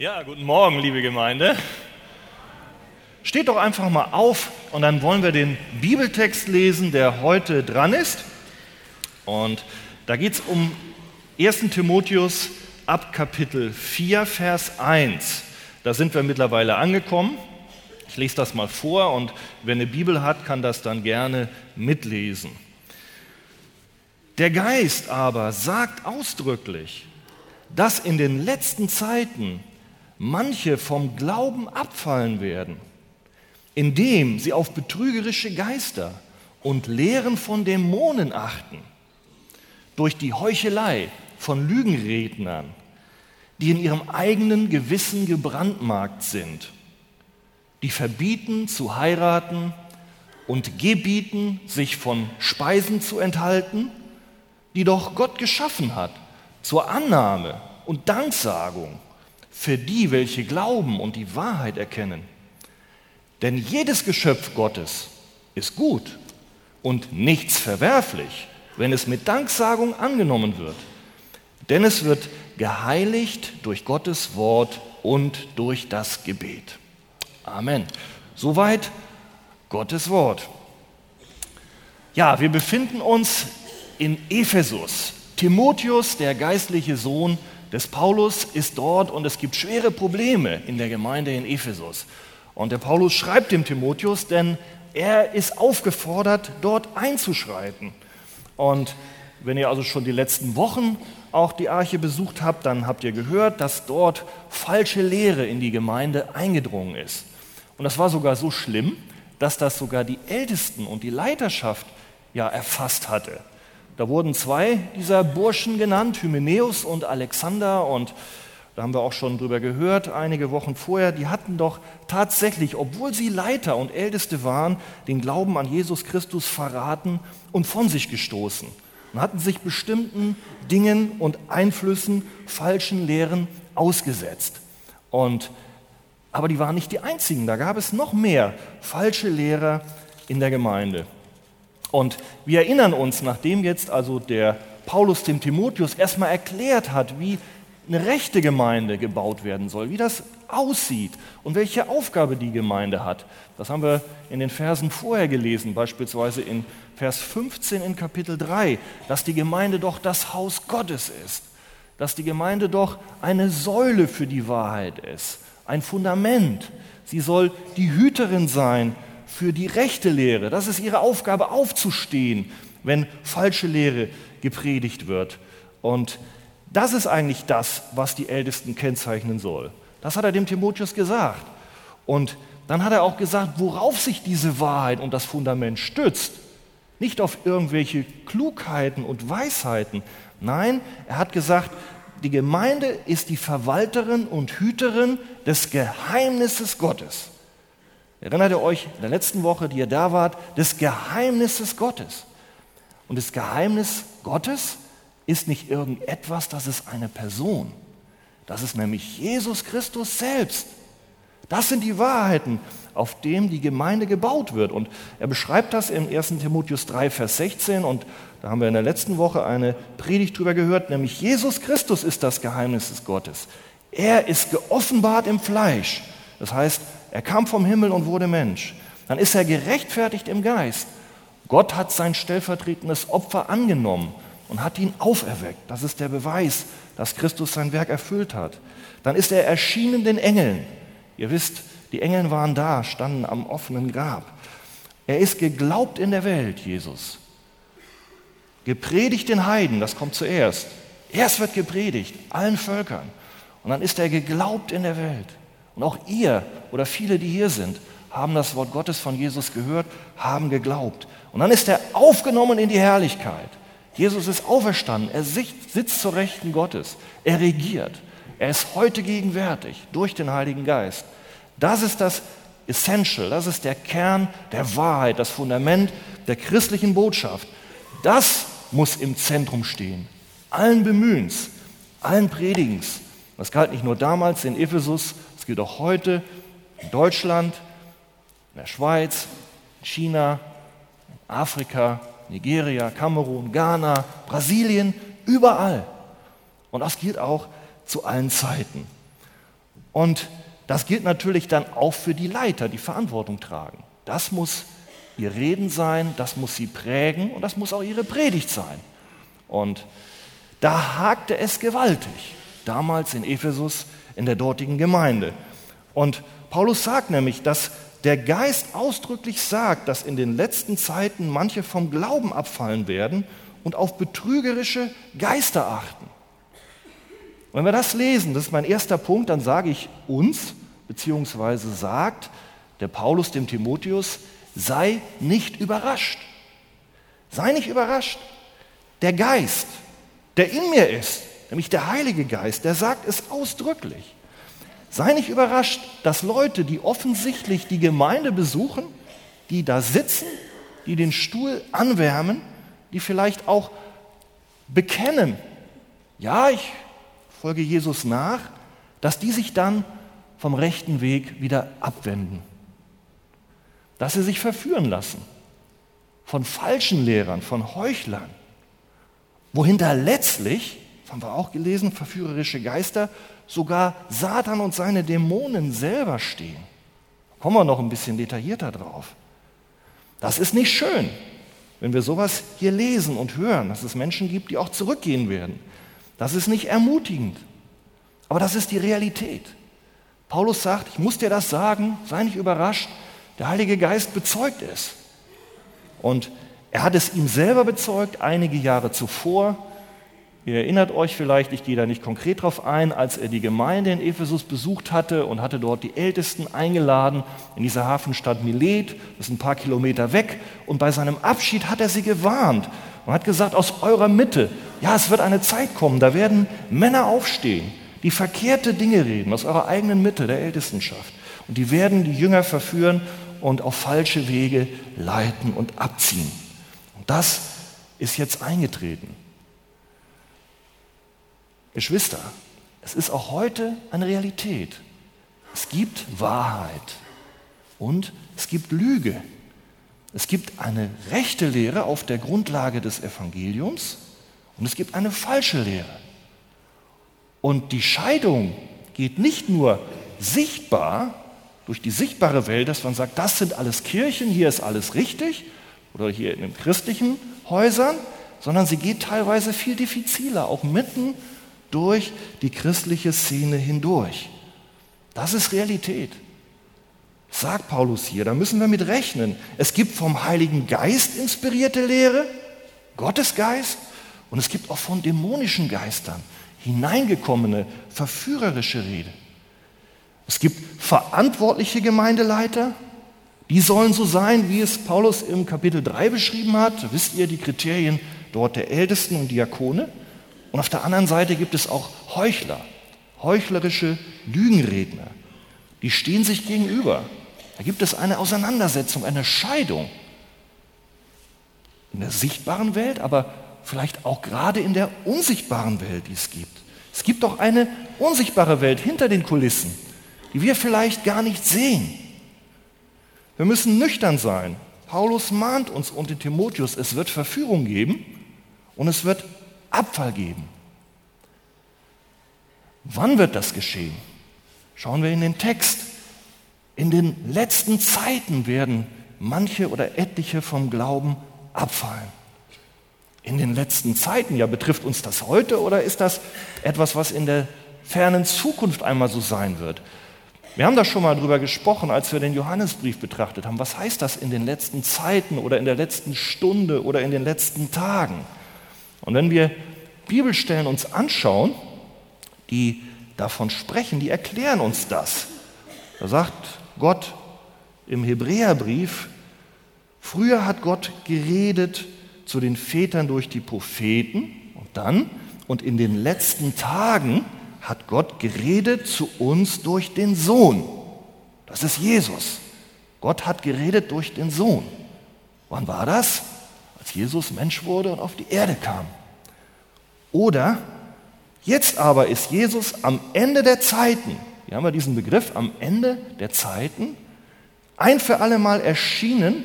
Ja, guten Morgen, liebe Gemeinde. Steht doch einfach mal auf und dann wollen wir den Bibeltext lesen, der heute dran ist. Und da geht es um 1 Timotheus ab Kapitel 4, Vers 1. Da sind wir mittlerweile angekommen. Ich lese das mal vor und wer eine Bibel hat, kann das dann gerne mitlesen. Der Geist aber sagt ausdrücklich, dass in den letzten Zeiten manche vom Glauben abfallen werden, indem sie auf betrügerische Geister und Lehren von Dämonen achten, durch die Heuchelei von Lügenrednern, die in ihrem eigenen Gewissen gebrandmarkt sind, die verbieten zu heiraten und gebieten, sich von Speisen zu enthalten, die doch Gott geschaffen hat, zur Annahme und Danksagung für die, welche glauben und die Wahrheit erkennen. Denn jedes Geschöpf Gottes ist gut und nichts verwerflich, wenn es mit Danksagung angenommen wird. Denn es wird geheiligt durch Gottes Wort und durch das Gebet. Amen. Soweit Gottes Wort. Ja, wir befinden uns in Ephesus. Timotheus, der geistliche Sohn des Paulus, ist dort und es gibt schwere Probleme in der Gemeinde in Ephesus. Und der Paulus schreibt dem Timotheus, denn er ist aufgefordert, dort einzuschreiten. Und wenn ihr also schon die letzten Wochen auch die Arche besucht habt, dann habt ihr gehört, dass dort falsche Lehre in die Gemeinde eingedrungen ist. Und das war sogar so schlimm, dass das sogar die Ältesten und die Leiterschaft ja erfasst hatte. Da wurden zwei dieser Burschen genannt, Hymenäus und Alexander. Und da haben wir auch schon drüber gehört, einige Wochen vorher. Die hatten doch tatsächlich, obwohl sie Leiter und Älteste waren, den Glauben an Jesus Christus verraten und von sich gestoßen. Und hatten sich bestimmten Dingen und Einflüssen, falschen Lehren ausgesetzt. Und, aber die waren nicht die einzigen. Da gab es noch mehr falsche Lehrer in der Gemeinde. Und wir erinnern uns, nachdem jetzt also der Paulus dem Timotheus erstmal erklärt hat, wie eine rechte Gemeinde gebaut werden soll, wie das aussieht und welche Aufgabe die Gemeinde hat. Das haben wir in den Versen vorher gelesen, beispielsweise in Vers 15 in Kapitel 3, dass die Gemeinde doch das Haus Gottes ist, dass die Gemeinde doch eine Säule für die Wahrheit ist, ein Fundament. Sie soll die Hüterin sein für die rechte Lehre. Das ist ihre Aufgabe, aufzustehen, wenn falsche Lehre gepredigt wird. Und das ist eigentlich das, was die Ältesten kennzeichnen soll. Das hat er dem Timotheus gesagt. Und dann hat er auch gesagt, worauf sich diese Wahrheit und das Fundament stützt. Nicht auf irgendwelche Klugheiten und Weisheiten. Nein, er hat gesagt, die Gemeinde ist die Verwalterin und Hüterin des Geheimnisses Gottes. Erinnert ihr euch in der letzten Woche, die ihr da wart, des Geheimnisses Gottes? Und das Geheimnis Gottes ist nicht irgendetwas, das ist eine Person. Das ist nämlich Jesus Christus selbst. Das sind die Wahrheiten, auf denen die Gemeinde gebaut wird. Und er beschreibt das in 1 Timotheus 3, Vers 16. Und da haben wir in der letzten Woche eine Predigt drüber gehört, nämlich Jesus Christus ist das Geheimnis des Gottes. Er ist geoffenbart im Fleisch. Das heißt, er kam vom Himmel und wurde Mensch. Dann ist er gerechtfertigt im Geist. Gott hat sein stellvertretendes Opfer angenommen und hat ihn auferweckt. Das ist der Beweis, dass Christus sein Werk erfüllt hat. Dann ist er erschienen den Engeln. Ihr wisst, die Engel waren da, standen am offenen Grab. Er ist geglaubt in der Welt, Jesus. Gepredigt den Heiden, das kommt zuerst. Erst wird gepredigt, allen Völkern. Und dann ist er geglaubt in der Welt. Und auch ihr oder viele, die hier sind, haben das Wort Gottes von Jesus gehört, haben geglaubt. Und dann ist er aufgenommen in die Herrlichkeit. Jesus ist auferstanden, er sitzt zur Rechten Gottes, er regiert, er ist heute gegenwärtig durch den Heiligen Geist. Das ist das Essential, das ist der Kern der Wahrheit, das Fundament der christlichen Botschaft. Das muss im Zentrum stehen, allen Bemühens, allen Predigens. Das galt nicht nur damals in Ephesus, es gilt auch heute in Deutschland, in der Schweiz, in China, in Afrika, Nigeria, Kamerun, Ghana, Brasilien, überall. Und das gilt auch zu allen Zeiten. Und das gilt natürlich dann auch für die Leiter, die Verantwortung tragen. Das muss ihr Reden sein, das muss sie prägen und das muss auch ihre Predigt sein. Und da hakte es gewaltig, damals in Ephesus in der dortigen Gemeinde. Und Paulus sagt nämlich, dass der Geist ausdrücklich sagt, dass in den letzten Zeiten manche vom Glauben abfallen werden und auf betrügerische Geister achten. Wenn wir das lesen, das ist mein erster Punkt, dann sage ich uns, beziehungsweise sagt der Paulus dem Timotheus, sei nicht überrascht. Sei nicht überrascht. Der Geist, der in mir ist, nämlich der Heilige Geist, der sagt es ausdrücklich. Sei nicht überrascht, dass Leute, die offensichtlich die Gemeinde besuchen, die da sitzen, die den Stuhl anwärmen, die vielleicht auch bekennen, ja, ich folge Jesus nach, dass die sich dann vom rechten Weg wieder abwenden. Dass sie sich verführen lassen von falschen Lehrern, von Heuchlern, wohinter letztlich, haben wir auch gelesen, verführerische Geister, sogar Satan und seine Dämonen selber stehen. Kommen wir noch ein bisschen detaillierter drauf. Das ist nicht schön, wenn wir sowas hier lesen und hören, dass es Menschen gibt, die auch zurückgehen werden. Das ist nicht ermutigend, aber das ist die Realität. Paulus sagt, ich muss dir das sagen, sei nicht überrascht, der Heilige Geist bezeugt es. Und er hat es ihm selber bezeugt, einige Jahre zuvor. Ihr erinnert euch vielleicht, ich gehe da nicht konkret drauf ein, als er die Gemeinde in Ephesus besucht hatte und hatte dort die Ältesten eingeladen in dieser Hafenstadt Milet, das ist ein paar Kilometer weg. Und bei seinem Abschied hat er sie gewarnt und hat gesagt, aus eurer Mitte, ja, es wird eine Zeit kommen, da werden Männer aufstehen, die verkehrte Dinge reden, aus eurer eigenen Mitte, der Ältestenschaft. Und die werden die Jünger verführen und auf falsche Wege leiten und abziehen. Und das ist jetzt eingetreten. Geschwister, es ist auch heute eine Realität. Es gibt Wahrheit und es gibt Lüge. Es gibt eine rechte Lehre auf der Grundlage des Evangeliums und es gibt eine falsche Lehre. Und die Scheidung geht nicht nur sichtbar durch die sichtbare Welt, dass man sagt, das sind alles Kirchen, hier ist alles richtig oder hier in den christlichen Häusern, sondern sie geht teilweise viel diffiziler, auch mitten durch die christliche Szene hindurch. Das ist Realität. Sagt Paulus hier, da müssen wir mit rechnen. Es gibt vom Heiligen Geist inspirierte Lehre, Gottes Geist, und es gibt auch von dämonischen Geistern hineingekommene, verführerische Rede. Es gibt verantwortliche Gemeindeleiter, die sollen so sein, wie es Paulus im Kapitel 3 beschrieben hat. Wisst ihr die Kriterien dort der Ältesten und Diakone? Und auf der anderen Seite gibt es auch Heuchler, heuchlerische Lügenredner. Die stehen sich gegenüber. Da gibt es eine Auseinandersetzung, eine Scheidung. In der sichtbaren Welt, aber vielleicht auch gerade in der unsichtbaren Welt, die es gibt. Es gibt auch eine unsichtbare Welt hinter den Kulissen, die wir vielleicht gar nicht sehen. Wir müssen nüchtern sein. Paulus mahnt uns und den Timotheus, es wird Verführung geben und es wird Abfall geben. Wann wird das geschehen? Schauen wir in den Text. In den letzten Zeiten werden manche oder etliche vom Glauben abfallen. In den letzten Zeiten, ja, betrifft uns das heute oder ist das etwas, was in der fernen Zukunft einmal so sein wird? Wir haben da schon mal drüber gesprochen, als wir den Johannesbrief betrachtet haben. Was heißt das in den letzten Zeiten oder in der letzten Stunde oder in den letzten Tagen? Und wenn wir Bibelstellen uns anschauen, die davon sprechen, die erklären uns das. Da sagt Gott im Hebräerbrief, früher hat Gott geredet zu den Vätern durch die Propheten und dann und in den letzten Tagen hat Gott geredet zu uns durch den Sohn. Das ist Jesus. Gott hat geredet durch den Sohn. Wann war das? Als Jesus Mensch wurde und auf die Erde kam. Oder jetzt aber ist Jesus am Ende der Zeiten, hier haben wir diesen Begriff, am Ende der Zeiten, ein für alle Mal erschienen,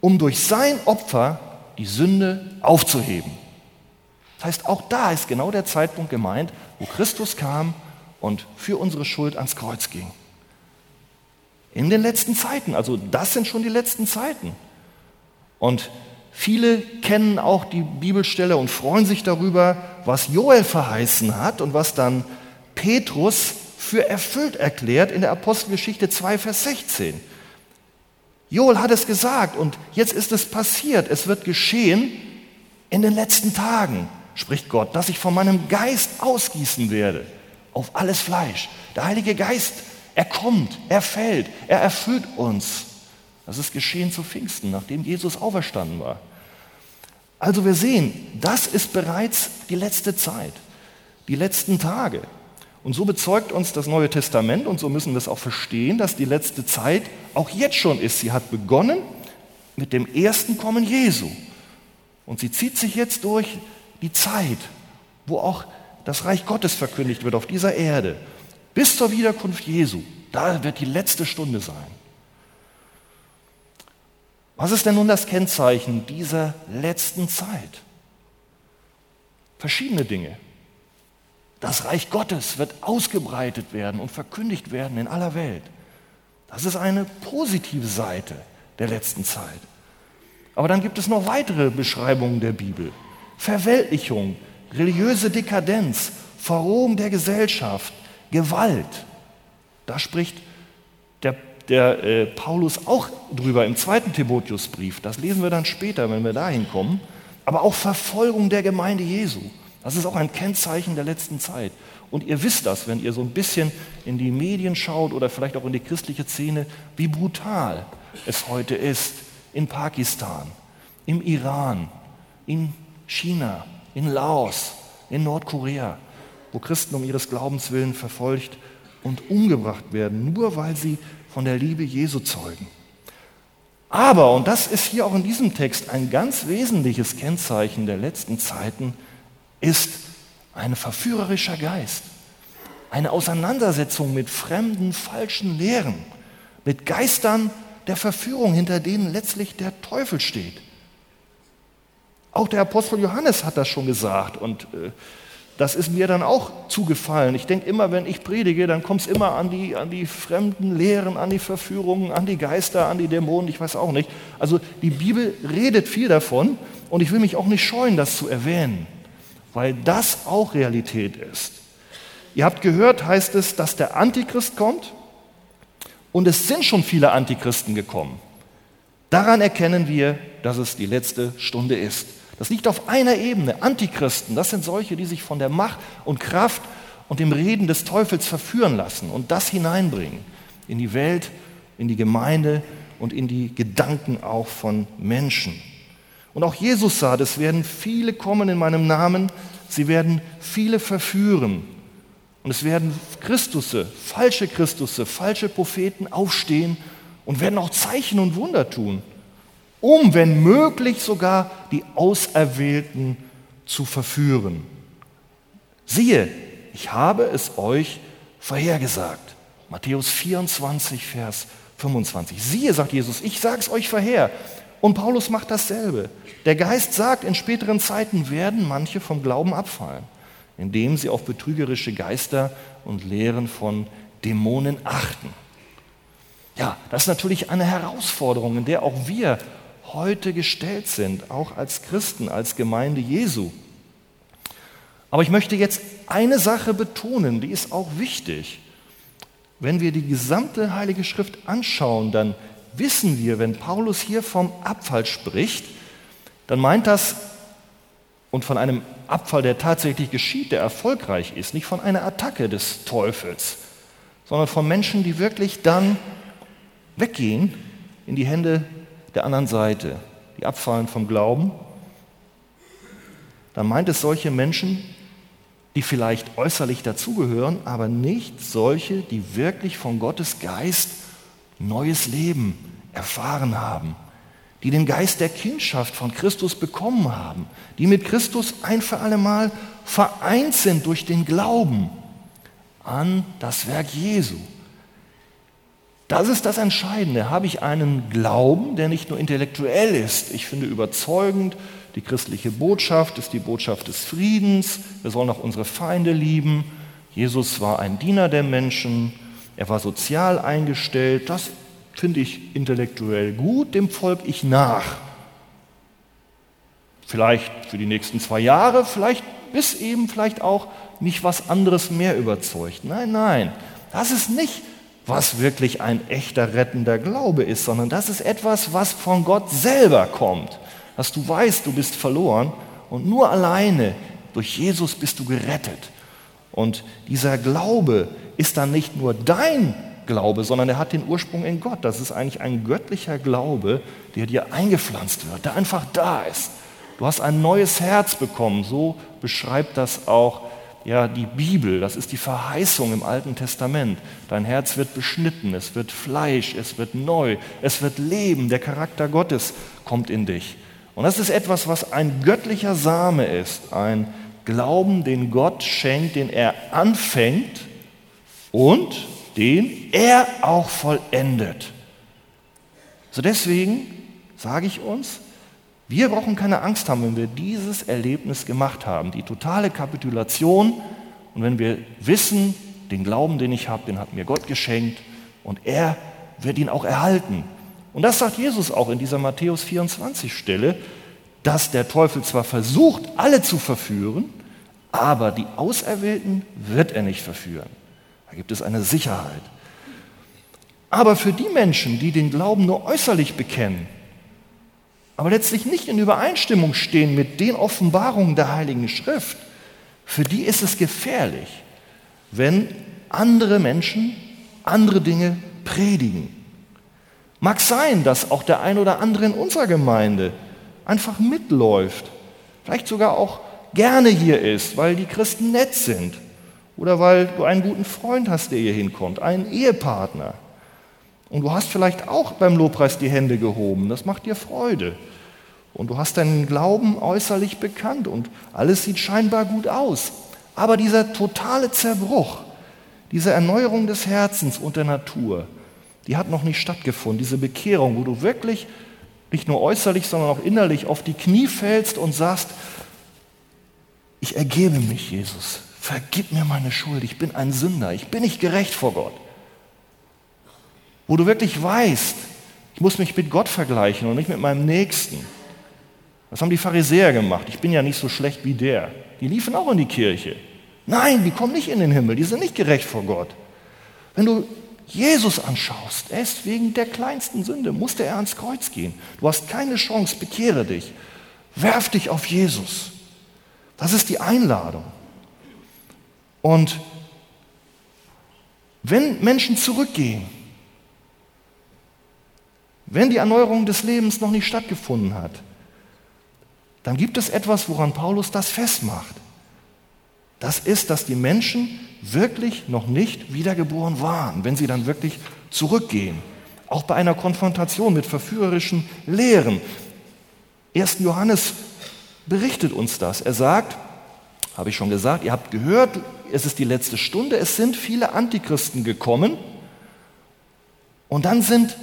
um durch sein Opfer die Sünde aufzuheben. Das heißt, auch da ist genau der Zeitpunkt gemeint, wo Christus kam und für unsere Schuld ans Kreuz ging. In den letzten Zeiten, also das sind schon die letzten Zeiten. Und viele kennen auch die Bibelstelle und freuen sich darüber, was Joel verheißen hat und was dann Petrus für erfüllt erklärt in der Apostelgeschichte 2, Vers 16. Joel hat es gesagt und jetzt ist es passiert. Es wird geschehen in den letzten Tagen, spricht Gott, dass ich von meinem Geist ausgießen werde auf alles Fleisch. Der Heilige Geist, er kommt, er fällt, er erfüllt uns. Das ist geschehen zu Pfingsten, nachdem Jesus auferstanden war. Also wir sehen, das ist bereits die letzte Zeit, die letzten Tage. Und so bezeugt uns das Neue Testament, und so müssen wir es auch verstehen, dass die letzte Zeit auch jetzt schon ist. Sie hat begonnen mit dem ersten Kommen Jesu. Und sie zieht sich jetzt durch die Zeit, wo auch das Reich Gottes verkündigt wird auf dieser Erde. Bis zur Wiederkunft Jesu. Da wird die letzte Stunde sein. Was ist denn nun das Kennzeichen dieser letzten Zeit? Verschiedene Dinge. Das Reich Gottes wird ausgebreitet werden und verkündigt werden in aller Welt. Das ist eine positive Seite der letzten Zeit. Aber dann gibt es noch weitere Beschreibungen der Bibel. Verweltlichung, religiöse Dekadenz, Verrohung der Gesellschaft, Gewalt. Da spricht der, der äh, Paulus auch drüber im zweiten Timotheusbrief. Das lesen wir dann später, wenn wir dahin kommen. Aber auch Verfolgung der Gemeinde Jesu. Das ist auch ein Kennzeichen der letzten Zeit. Und ihr wisst das, wenn ihr so ein bisschen in die Medien schaut oder vielleicht auch in die christliche Szene, wie brutal es heute ist in Pakistan, im Iran, in China, in Laos, in Nordkorea, wo Christen um ihres Glaubens willen verfolgt und umgebracht werden, nur weil sie von der Liebe Jesu zeugen. Aber, und das ist hier auch in diesem Text ein ganz wesentliches Kennzeichen der letzten Zeiten, ist ein verführerischer Geist, eine Auseinandersetzung mit fremden, falschen Lehren, mit Geistern der Verführung, hinter denen letztlich der Teufel steht. Auch der Apostel Johannes hat das schon gesagt und äh, das ist mir dann auch zugefallen. Ich denke immer, wenn ich predige, dann kommt es immer an die, an die fremden Lehren, an die Verführungen, an die Geister, an die Dämonen, ich weiß auch nicht. Also die Bibel redet viel davon und ich will mich auch nicht scheuen, das zu erwähnen weil das auch Realität ist. Ihr habt gehört, heißt es, dass der Antichrist kommt und es sind schon viele Antichristen gekommen. Daran erkennen wir, dass es die letzte Stunde ist. Das liegt auf einer Ebene. Antichristen, das sind solche, die sich von der Macht und Kraft und dem Reden des Teufels verführen lassen und das hineinbringen in die Welt, in die Gemeinde und in die Gedanken auch von Menschen. Und auch Jesus sagt, es werden viele kommen in meinem Namen, sie werden viele verführen. Und es werden Christusse, falsche Christusse, falsche Propheten aufstehen und werden auch Zeichen und Wunder tun, um, wenn möglich, sogar die Auserwählten zu verführen. Siehe, ich habe es euch vorhergesagt. Matthäus 24, Vers 25. Siehe, sagt Jesus, ich sage es euch vorher. Und Paulus macht dasselbe. Der Geist sagt, in späteren Zeiten werden manche vom Glauben abfallen, indem sie auf betrügerische Geister und Lehren von Dämonen achten. Ja, das ist natürlich eine Herausforderung, in der auch wir heute gestellt sind, auch als Christen, als Gemeinde Jesu. Aber ich möchte jetzt eine Sache betonen, die ist auch wichtig. Wenn wir die gesamte Heilige Schrift anschauen, dann wissen wir, wenn Paulus hier vom Abfall spricht, dann meint das und von einem Abfall, der tatsächlich geschieht, der erfolgreich ist, nicht von einer Attacke des Teufels, sondern von Menschen, die wirklich dann weggehen in die Hände der anderen Seite, die abfallen vom Glauben. Dann meint es solche Menschen, die vielleicht äußerlich dazugehören, aber nicht solche, die wirklich von Gottes Geist neues Leben erfahren haben, die den Geist der Kindschaft von Christus bekommen haben, die mit Christus ein für allemal vereint sind durch den Glauben an das Werk Jesu. Das ist das Entscheidende. Habe ich einen Glauben, der nicht nur intellektuell ist, ich finde überzeugend, die christliche Botschaft ist die Botschaft des Friedens, wir sollen auch unsere Feinde lieben, Jesus war ein Diener der Menschen, er war sozial eingestellt, das finde ich intellektuell gut, dem folge ich nach. Vielleicht für die nächsten zwei Jahre, vielleicht bis eben vielleicht auch mich was anderes mehr überzeugt. Nein, nein, das ist nicht, was wirklich ein echter rettender Glaube ist, sondern das ist etwas, was von Gott selber kommt. Dass du weißt, du bist verloren und nur alleine durch Jesus bist du gerettet. Und dieser Glaube ist dann nicht nur dein Glaube, sondern er hat den Ursprung in Gott. Das ist eigentlich ein göttlicher Glaube, der dir eingepflanzt wird, der einfach da ist. Du hast ein neues Herz bekommen, so beschreibt das auch ja, die Bibel, das ist die Verheißung im Alten Testament. Dein Herz wird beschnitten, es wird Fleisch, es wird neu, es wird Leben, der Charakter Gottes kommt in dich. Und das ist etwas, was ein göttlicher Same ist, ein Glauben, den Gott schenkt, den er anfängt und den er auch vollendet. So deswegen sage ich uns, wir brauchen keine Angst haben, wenn wir dieses Erlebnis gemacht haben, die totale Kapitulation und wenn wir wissen, den Glauben, den ich habe, den hat mir Gott geschenkt und er wird ihn auch erhalten. Und das sagt Jesus auch in dieser Matthäus 24 Stelle, dass der Teufel zwar versucht, alle zu verführen, aber die Auserwählten wird er nicht verführen. Da gibt es eine Sicherheit. Aber für die Menschen, die den Glauben nur äußerlich bekennen, aber letztlich nicht in Übereinstimmung stehen mit den Offenbarungen der Heiligen Schrift, für die ist es gefährlich, wenn andere Menschen andere Dinge predigen. Mag sein, dass auch der ein oder andere in unserer Gemeinde einfach mitläuft, vielleicht sogar auch gerne hier ist, weil die Christen nett sind oder weil du einen guten Freund hast, der hier hinkommt, einen Ehepartner. Und du hast vielleicht auch beim Lobpreis die Hände gehoben. Das macht dir Freude. Und du hast deinen Glauben äußerlich bekannt und alles sieht scheinbar gut aus. Aber dieser totale Zerbruch, diese Erneuerung des Herzens und der Natur, die hat noch nicht stattgefunden. Diese Bekehrung, wo du wirklich nicht nur äußerlich, sondern auch innerlich auf die Knie fällst und sagst, ich ergebe mich, Jesus, vergib mir meine Schuld, ich bin ein Sünder, ich bin nicht gerecht vor Gott wo du wirklich weißt, ich muss mich mit Gott vergleichen und nicht mit meinem Nächsten. Das haben die Pharisäer gemacht. Ich bin ja nicht so schlecht wie der. Die liefen auch in die Kirche. Nein, die kommen nicht in den Himmel, die sind nicht gerecht vor Gott. Wenn du Jesus anschaust, erst wegen der kleinsten Sünde musste er ans Kreuz gehen. Du hast keine Chance, bekehre dich. Werf dich auf Jesus. Das ist die Einladung. Und wenn Menschen zurückgehen, wenn die Erneuerung des Lebens noch nicht stattgefunden hat, dann gibt es etwas, woran Paulus das festmacht. Das ist, dass die Menschen wirklich noch nicht wiedergeboren waren, wenn sie dann wirklich zurückgehen. Auch bei einer Konfrontation mit verführerischen Lehren. 1. Johannes berichtet uns das. Er sagt, habe ich schon gesagt, ihr habt gehört, es ist die letzte Stunde, es sind viele Antichristen gekommen und dann sind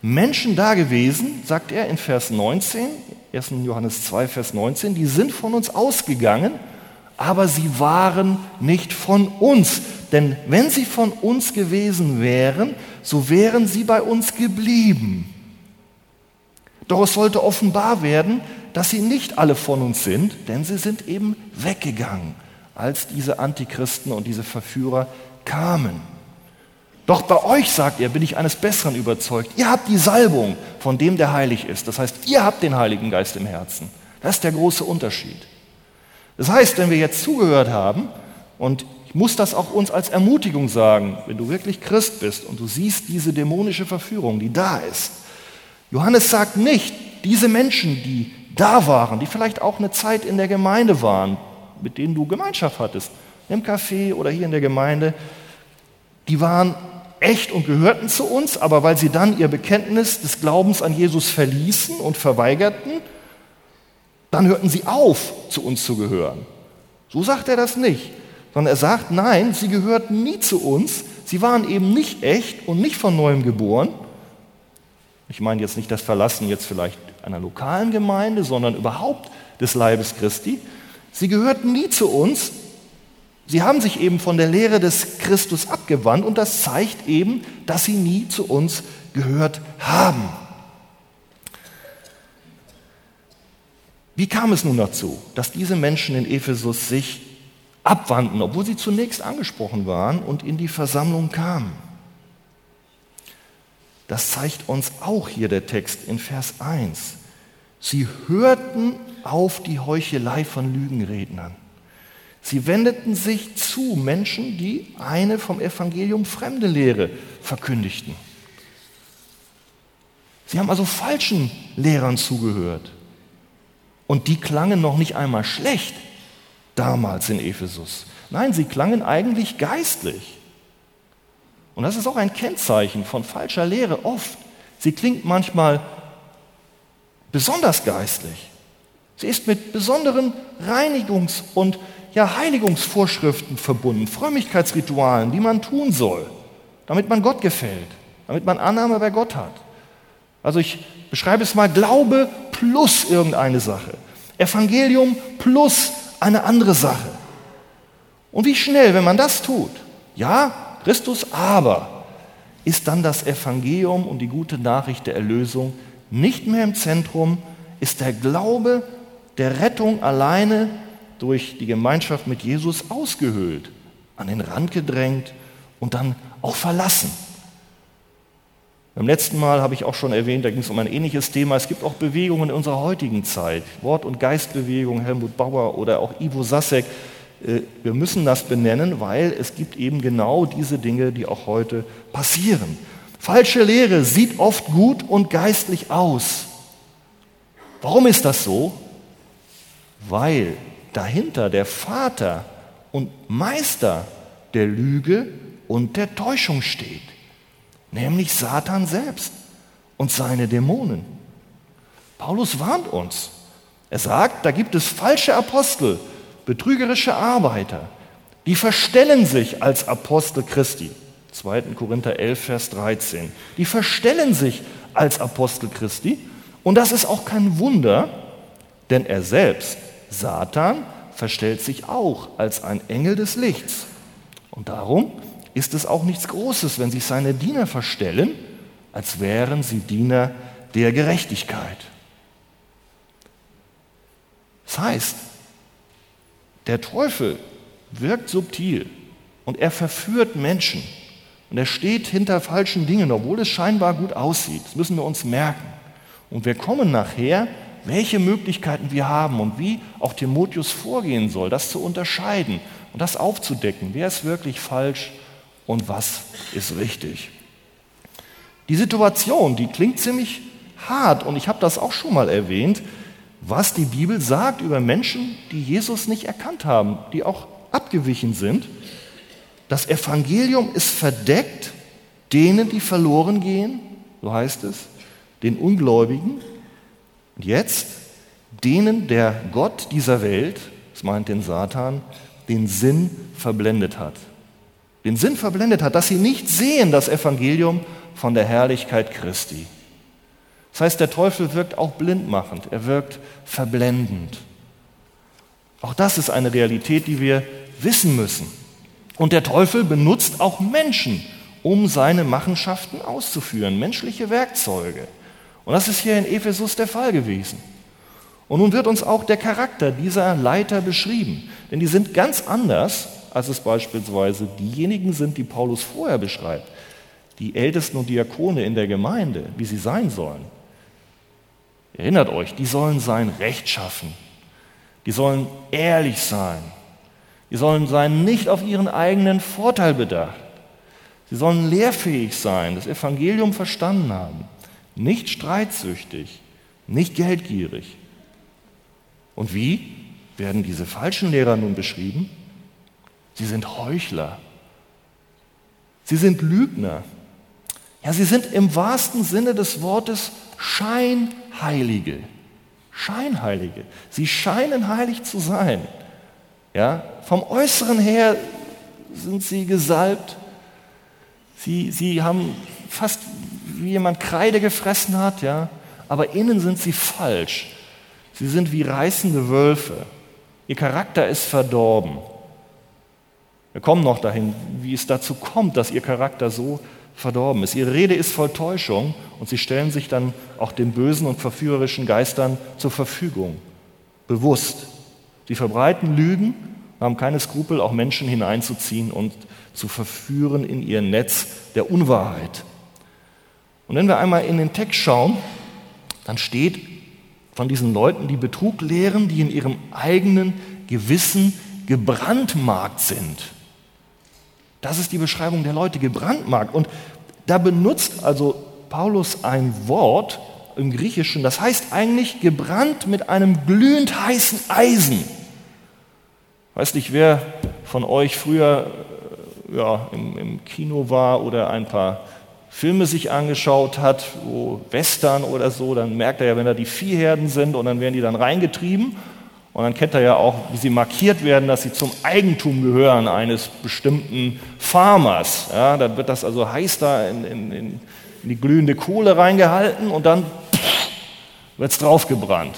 Menschen da gewesen, sagt er in Vers 19, 1. Johannes 2, Vers 19, die sind von uns ausgegangen, aber sie waren nicht von uns. Denn wenn sie von uns gewesen wären, so wären sie bei uns geblieben. Doch es sollte offenbar werden, dass sie nicht alle von uns sind, denn sie sind eben weggegangen, als diese Antichristen und diese Verführer kamen. Doch bei euch, sagt er, bin ich eines Besseren überzeugt. Ihr habt die Salbung von dem, der heilig ist. Das heißt, ihr habt den Heiligen Geist im Herzen. Das ist der große Unterschied. Das heißt, wenn wir jetzt zugehört haben, und ich muss das auch uns als Ermutigung sagen, wenn du wirklich Christ bist und du siehst diese dämonische Verführung, die da ist. Johannes sagt nicht, diese Menschen, die da waren, die vielleicht auch eine Zeit in der Gemeinde waren, mit denen du Gemeinschaft hattest, im Café oder hier in der Gemeinde, die waren echt und gehörten zu uns, aber weil sie dann ihr Bekenntnis des Glaubens an Jesus verließen und verweigerten, dann hörten sie auf, zu uns zu gehören. So sagt er das nicht, sondern er sagt, nein, sie gehörten nie zu uns, sie waren eben nicht echt und nicht von neuem geboren. Ich meine jetzt nicht das Verlassen jetzt vielleicht einer lokalen Gemeinde, sondern überhaupt des Leibes Christi. Sie gehörten nie zu uns, Sie haben sich eben von der Lehre des Christus abgewandt und das zeigt eben, dass sie nie zu uns gehört haben. Wie kam es nun dazu, dass diese Menschen in Ephesus sich abwandten, obwohl sie zunächst angesprochen waren und in die Versammlung kamen? Das zeigt uns auch hier der Text in Vers 1. Sie hörten auf die Heuchelei von Lügenrednern. Sie wendeten sich zu Menschen, die eine vom Evangelium fremde Lehre verkündigten. Sie haben also falschen Lehrern zugehört. Und die klangen noch nicht einmal schlecht damals in Ephesus. Nein, sie klangen eigentlich geistlich. Und das ist auch ein Kennzeichen von falscher Lehre oft. Sie klingt manchmal besonders geistlich. Sie ist mit besonderen Reinigungs- und ja, Heiligungsvorschriften verbunden, Frömmigkeitsritualen, die man tun soll, damit man Gott gefällt, damit man Annahme bei Gott hat. Also ich beschreibe es mal Glaube plus irgendeine Sache. Evangelium plus eine andere Sache. Und wie schnell, wenn man das tut, ja, Christus aber, ist dann das Evangelium und die gute Nachricht der Erlösung nicht mehr im Zentrum, ist der Glaube der Rettung alleine durch die Gemeinschaft mit Jesus ausgehöhlt, an den Rand gedrängt und dann auch verlassen. Beim letzten Mal habe ich auch schon erwähnt, da ging es um ein ähnliches Thema. Es gibt auch Bewegungen in unserer heutigen Zeit, Wort- und Geistbewegung, Helmut Bauer oder auch Ivo Sasek. Äh, wir müssen das benennen, weil es gibt eben genau diese Dinge, die auch heute passieren. Falsche Lehre sieht oft gut und geistlich aus. Warum ist das so? Weil dahinter der Vater und Meister der Lüge und der Täuschung steht nämlich Satan selbst und seine Dämonen. Paulus warnt uns. Er sagt, da gibt es falsche Apostel, betrügerische Arbeiter, die verstellen sich als Apostel Christi. 2. Korinther 11, Vers 13. Die verstellen sich als Apostel Christi und das ist auch kein Wunder, denn er selbst, Satan, verstellt sich auch als ein Engel des Lichts. Und darum ist es auch nichts Großes, wenn sich seine Diener verstellen, als wären sie Diener der Gerechtigkeit. Das heißt, der Teufel wirkt subtil und er verführt Menschen und er steht hinter falschen Dingen, obwohl es scheinbar gut aussieht. Das müssen wir uns merken. Und wir kommen nachher, welche Möglichkeiten wir haben und wie auch Timotheus vorgehen soll, das zu unterscheiden und das aufzudecken. Wer ist wirklich falsch und was ist richtig. Die Situation, die klingt ziemlich hart und ich habe das auch schon mal erwähnt, was die Bibel sagt über Menschen, die Jesus nicht erkannt haben, die auch abgewichen sind. Das Evangelium ist verdeckt denen, die verloren gehen, so heißt es, den Ungläubigen. Und jetzt denen der Gott dieser Welt, das meint den Satan, den Sinn verblendet hat den Sinn verblendet hat, dass sie nicht sehen das Evangelium von der Herrlichkeit Christi. Das heißt, der Teufel wirkt auch blindmachend, er wirkt verblendend. Auch das ist eine Realität, die wir wissen müssen. Und der Teufel benutzt auch Menschen, um seine Machenschaften auszuführen, menschliche Werkzeuge. Und das ist hier in Ephesus der Fall gewesen. Und nun wird uns auch der Charakter dieser Leiter beschrieben, denn die sind ganz anders als es beispielsweise diejenigen sind, die Paulus vorher beschreibt, die Ältesten und Diakone in der Gemeinde, wie sie sein sollen. Erinnert euch, die sollen sein rechtschaffen, die sollen ehrlich sein, die sollen sein nicht auf ihren eigenen Vorteil bedacht, sie sollen lehrfähig sein, das Evangelium verstanden haben, nicht streitsüchtig, nicht geldgierig. Und wie werden diese falschen Lehrer nun beschrieben? Sie sind Heuchler. Sie sind Lügner. Ja, sie sind im wahrsten Sinne des Wortes Scheinheilige. Scheinheilige. Sie scheinen heilig zu sein. Ja, vom Äußeren her sind sie gesalbt. Sie, sie haben fast wie jemand Kreide gefressen hat, ja, aber innen sind sie falsch. Sie sind wie reißende Wölfe. Ihr Charakter ist verdorben. Wir kommen noch dahin, wie es dazu kommt, dass ihr Charakter so verdorben ist. Ihre Rede ist voll Täuschung und sie stellen sich dann auch den bösen und verführerischen Geistern zur Verfügung. Bewusst. Sie verbreiten Lügen, haben keine Skrupel, auch Menschen hineinzuziehen und zu verführen in ihr Netz der Unwahrheit. Und wenn wir einmal in den Text schauen, dann steht von diesen Leuten, die Betrug lehren, die in ihrem eigenen Gewissen gebrandmarkt sind. Das ist die Beschreibung der Leute, gebrandmarkt. Und da benutzt also Paulus ein Wort im Griechischen, das heißt eigentlich gebrannt mit einem glühend heißen Eisen. Weiß nicht, wer von euch früher äh, ja, im, im Kino war oder ein paar Filme sich angeschaut hat, wo Western oder so, dann merkt er ja, wenn da die Viehherden sind und dann werden die dann reingetrieben und dann kennt er ja auch, wie sie markiert werden, dass sie zum Eigentum gehören eines bestimmten Farmers. Ja, dann wird das also heiß da in, in, in die glühende Kohle reingehalten und dann wird es draufgebrannt.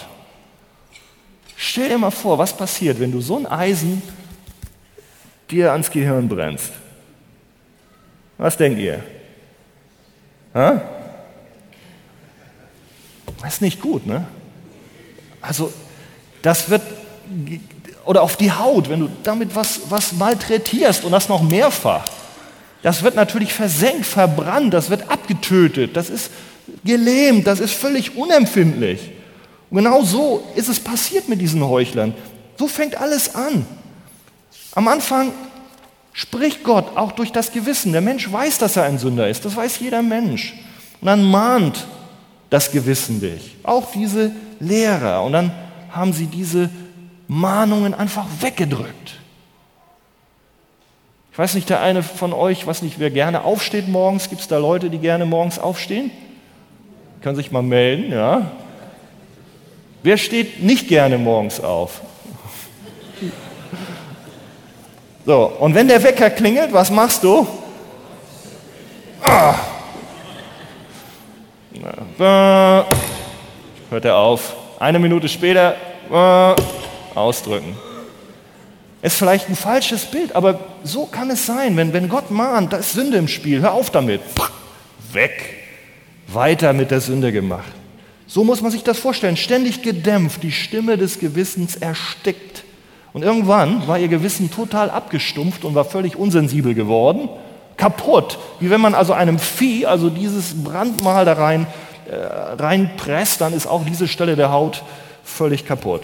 Stell dir mal vor, was passiert, wenn du so ein Eisen dir ans Gehirn brennst. Was denkt ihr? Ha? Das ist nicht gut, ne? Also das wird, oder auf die Haut, wenn du damit was, was malträtierst und das noch mehrfach, das wird natürlich versenkt, verbrannt, das wird abgetötet, das ist gelähmt, das ist völlig unempfindlich. Und genau so ist es passiert mit diesen Heuchlern. So fängt alles an. Am Anfang spricht Gott auch durch das Gewissen. Der Mensch weiß, dass er ein Sünder ist. Das weiß jeder Mensch. Und dann mahnt das Gewissen dich. Auch diese Lehrer. Und dann haben sie diese Mahnungen einfach weggedrückt. Ich weiß nicht, der eine von euch, was nicht, wer gerne aufsteht morgens, gibt es da Leute, die gerne morgens aufstehen? Können sich mal melden, ja? Wer steht nicht gerne morgens auf? So, und wenn der Wecker klingelt, was machst du? Ah. Hört er auf. Eine Minute später äh, ausdrücken. Ist vielleicht ein falsches Bild, aber so kann es sein. Wenn, wenn Gott mahnt, da ist Sünde im Spiel, hör auf damit. Weg. Weiter mit der Sünde gemacht. So muss man sich das vorstellen. Ständig gedämpft, die Stimme des Gewissens erstickt. Und irgendwann war ihr Gewissen total abgestumpft und war völlig unsensibel geworden. Kaputt. Wie wenn man also einem Vieh, also dieses Brandmal da rein äh, reinpresst, dann ist auch diese Stelle der Haut völlig kaputt.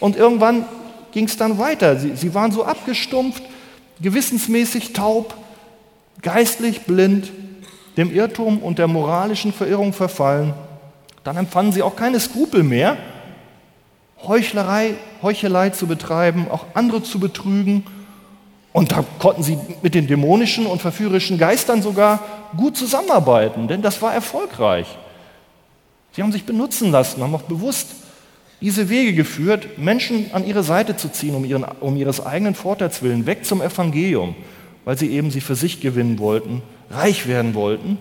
Und irgendwann ging es dann weiter. Sie, sie waren so abgestumpft, gewissensmäßig taub, geistlich blind, dem Irrtum und der moralischen Verirrung verfallen. Dann empfanden sie auch keine Skrupel mehr, Heuchlerei, Heuchelei zu betreiben, auch andere zu betrügen. Und da konnten sie mit den dämonischen und verführerischen Geistern sogar gut zusammenarbeiten, denn das war erfolgreich. Sie haben sich benutzen lassen, haben auch bewusst diese Wege geführt, Menschen an ihre Seite zu ziehen, um, ihren, um ihres eigenen Vorteils willen, weg zum Evangelium, weil sie eben sie für sich gewinnen wollten, reich werden wollten.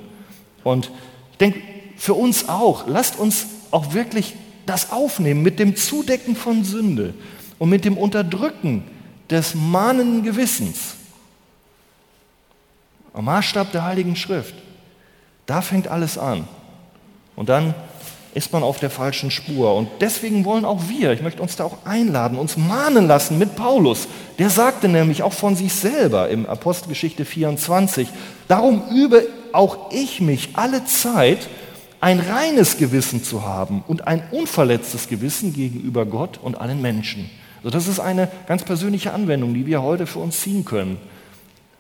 Und ich denke, für uns auch, lasst uns auch wirklich das aufnehmen mit dem Zudecken von Sünde und mit dem Unterdrücken des mahnenden Gewissens. Am Maßstab der Heiligen Schrift. Da fängt alles an. Und dann ist man auf der falschen Spur. Und deswegen wollen auch wir, ich möchte uns da auch einladen, uns mahnen lassen mit Paulus. Der sagte nämlich auch von sich selber im Apostelgeschichte 24, darum übe auch ich mich alle Zeit, ein reines Gewissen zu haben und ein unverletztes Gewissen gegenüber Gott und allen Menschen. Also das ist eine ganz persönliche Anwendung, die wir heute für uns ziehen können.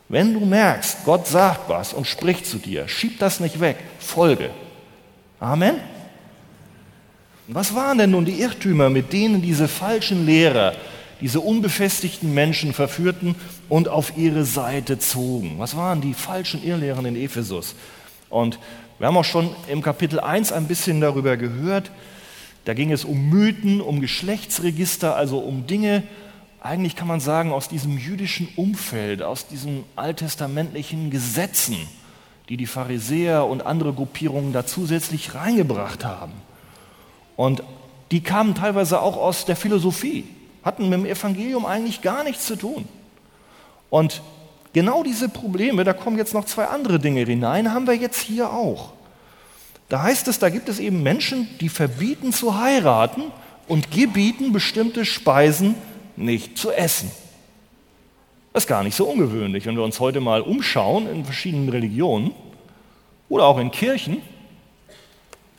Wenn du merkst, Gott sagt was und spricht zu dir, schieb das nicht weg, folge. Amen. Was waren denn nun die Irrtümer, mit denen diese falschen Lehrer, diese unbefestigten Menschen verführten und auf ihre Seite zogen? Was waren die falschen Irrlehren in Ephesus? Und wir haben auch schon im Kapitel 1 ein bisschen darüber gehört. Da ging es um Mythen, um Geschlechtsregister, also um Dinge, eigentlich kann man sagen, aus diesem jüdischen Umfeld, aus diesen alttestamentlichen Gesetzen, die die Pharisäer und andere Gruppierungen da zusätzlich reingebracht haben. Und die kamen teilweise auch aus der Philosophie, hatten mit dem Evangelium eigentlich gar nichts zu tun. Und genau diese Probleme, da kommen jetzt noch zwei andere Dinge hinein, haben wir jetzt hier auch. Da heißt es, da gibt es eben Menschen, die verbieten zu heiraten und gebieten bestimmte Speisen nicht zu essen. Das ist gar nicht so ungewöhnlich, wenn wir uns heute mal umschauen in verschiedenen Religionen oder auch in Kirchen,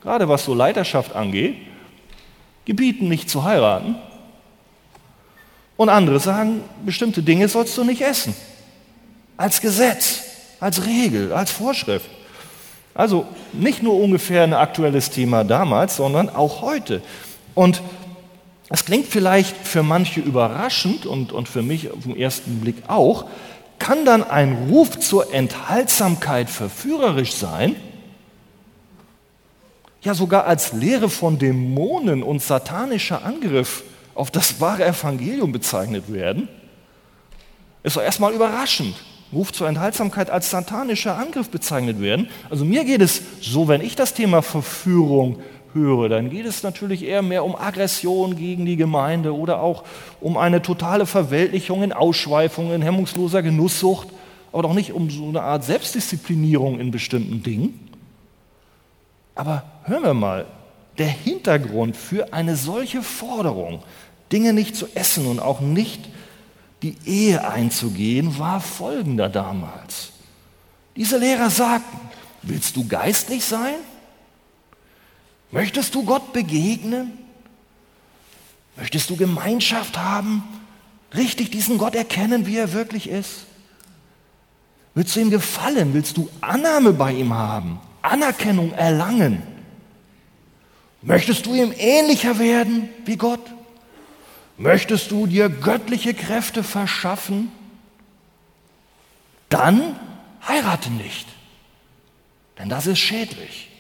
gerade was so Leiterschaft angeht, gebieten nicht zu heiraten. Und andere sagen, bestimmte Dinge sollst du nicht essen. Als Gesetz, als Regel, als Vorschrift. Also nicht nur ungefähr ein aktuelles Thema damals, sondern auch heute. Und es klingt vielleicht für manche überraschend und, und für mich auf den ersten Blick auch, kann dann ein Ruf zur Enthaltsamkeit verführerisch sein? Ja, sogar als Lehre von Dämonen und satanischer Angriff auf das wahre Evangelium bezeichnet werden? Ist doch erstmal überraschend. Ruf zur Enthaltsamkeit als satanischer Angriff bezeichnet werden. Also mir geht es so, wenn ich das Thema Verführung höre, dann geht es natürlich eher mehr um Aggression gegen die Gemeinde oder auch um eine totale Verweltlichung in Ausschweifungen, in hemmungsloser Genusssucht, aber doch nicht um so eine Art Selbstdisziplinierung in bestimmten Dingen. Aber hören wir mal, der Hintergrund für eine solche Forderung, Dinge nicht zu essen und auch nicht die Ehe einzugehen, war folgender damals. Diese Lehrer sagten, willst du geistlich sein? Möchtest du Gott begegnen? Möchtest du Gemeinschaft haben? Richtig diesen Gott erkennen, wie er wirklich ist? Willst du ihm gefallen? Willst du Annahme bei ihm haben? Anerkennung erlangen? Möchtest du ihm ähnlicher werden wie Gott? Möchtest du dir göttliche Kräfte verschaffen? Dann heirate nicht, denn das ist schädlich.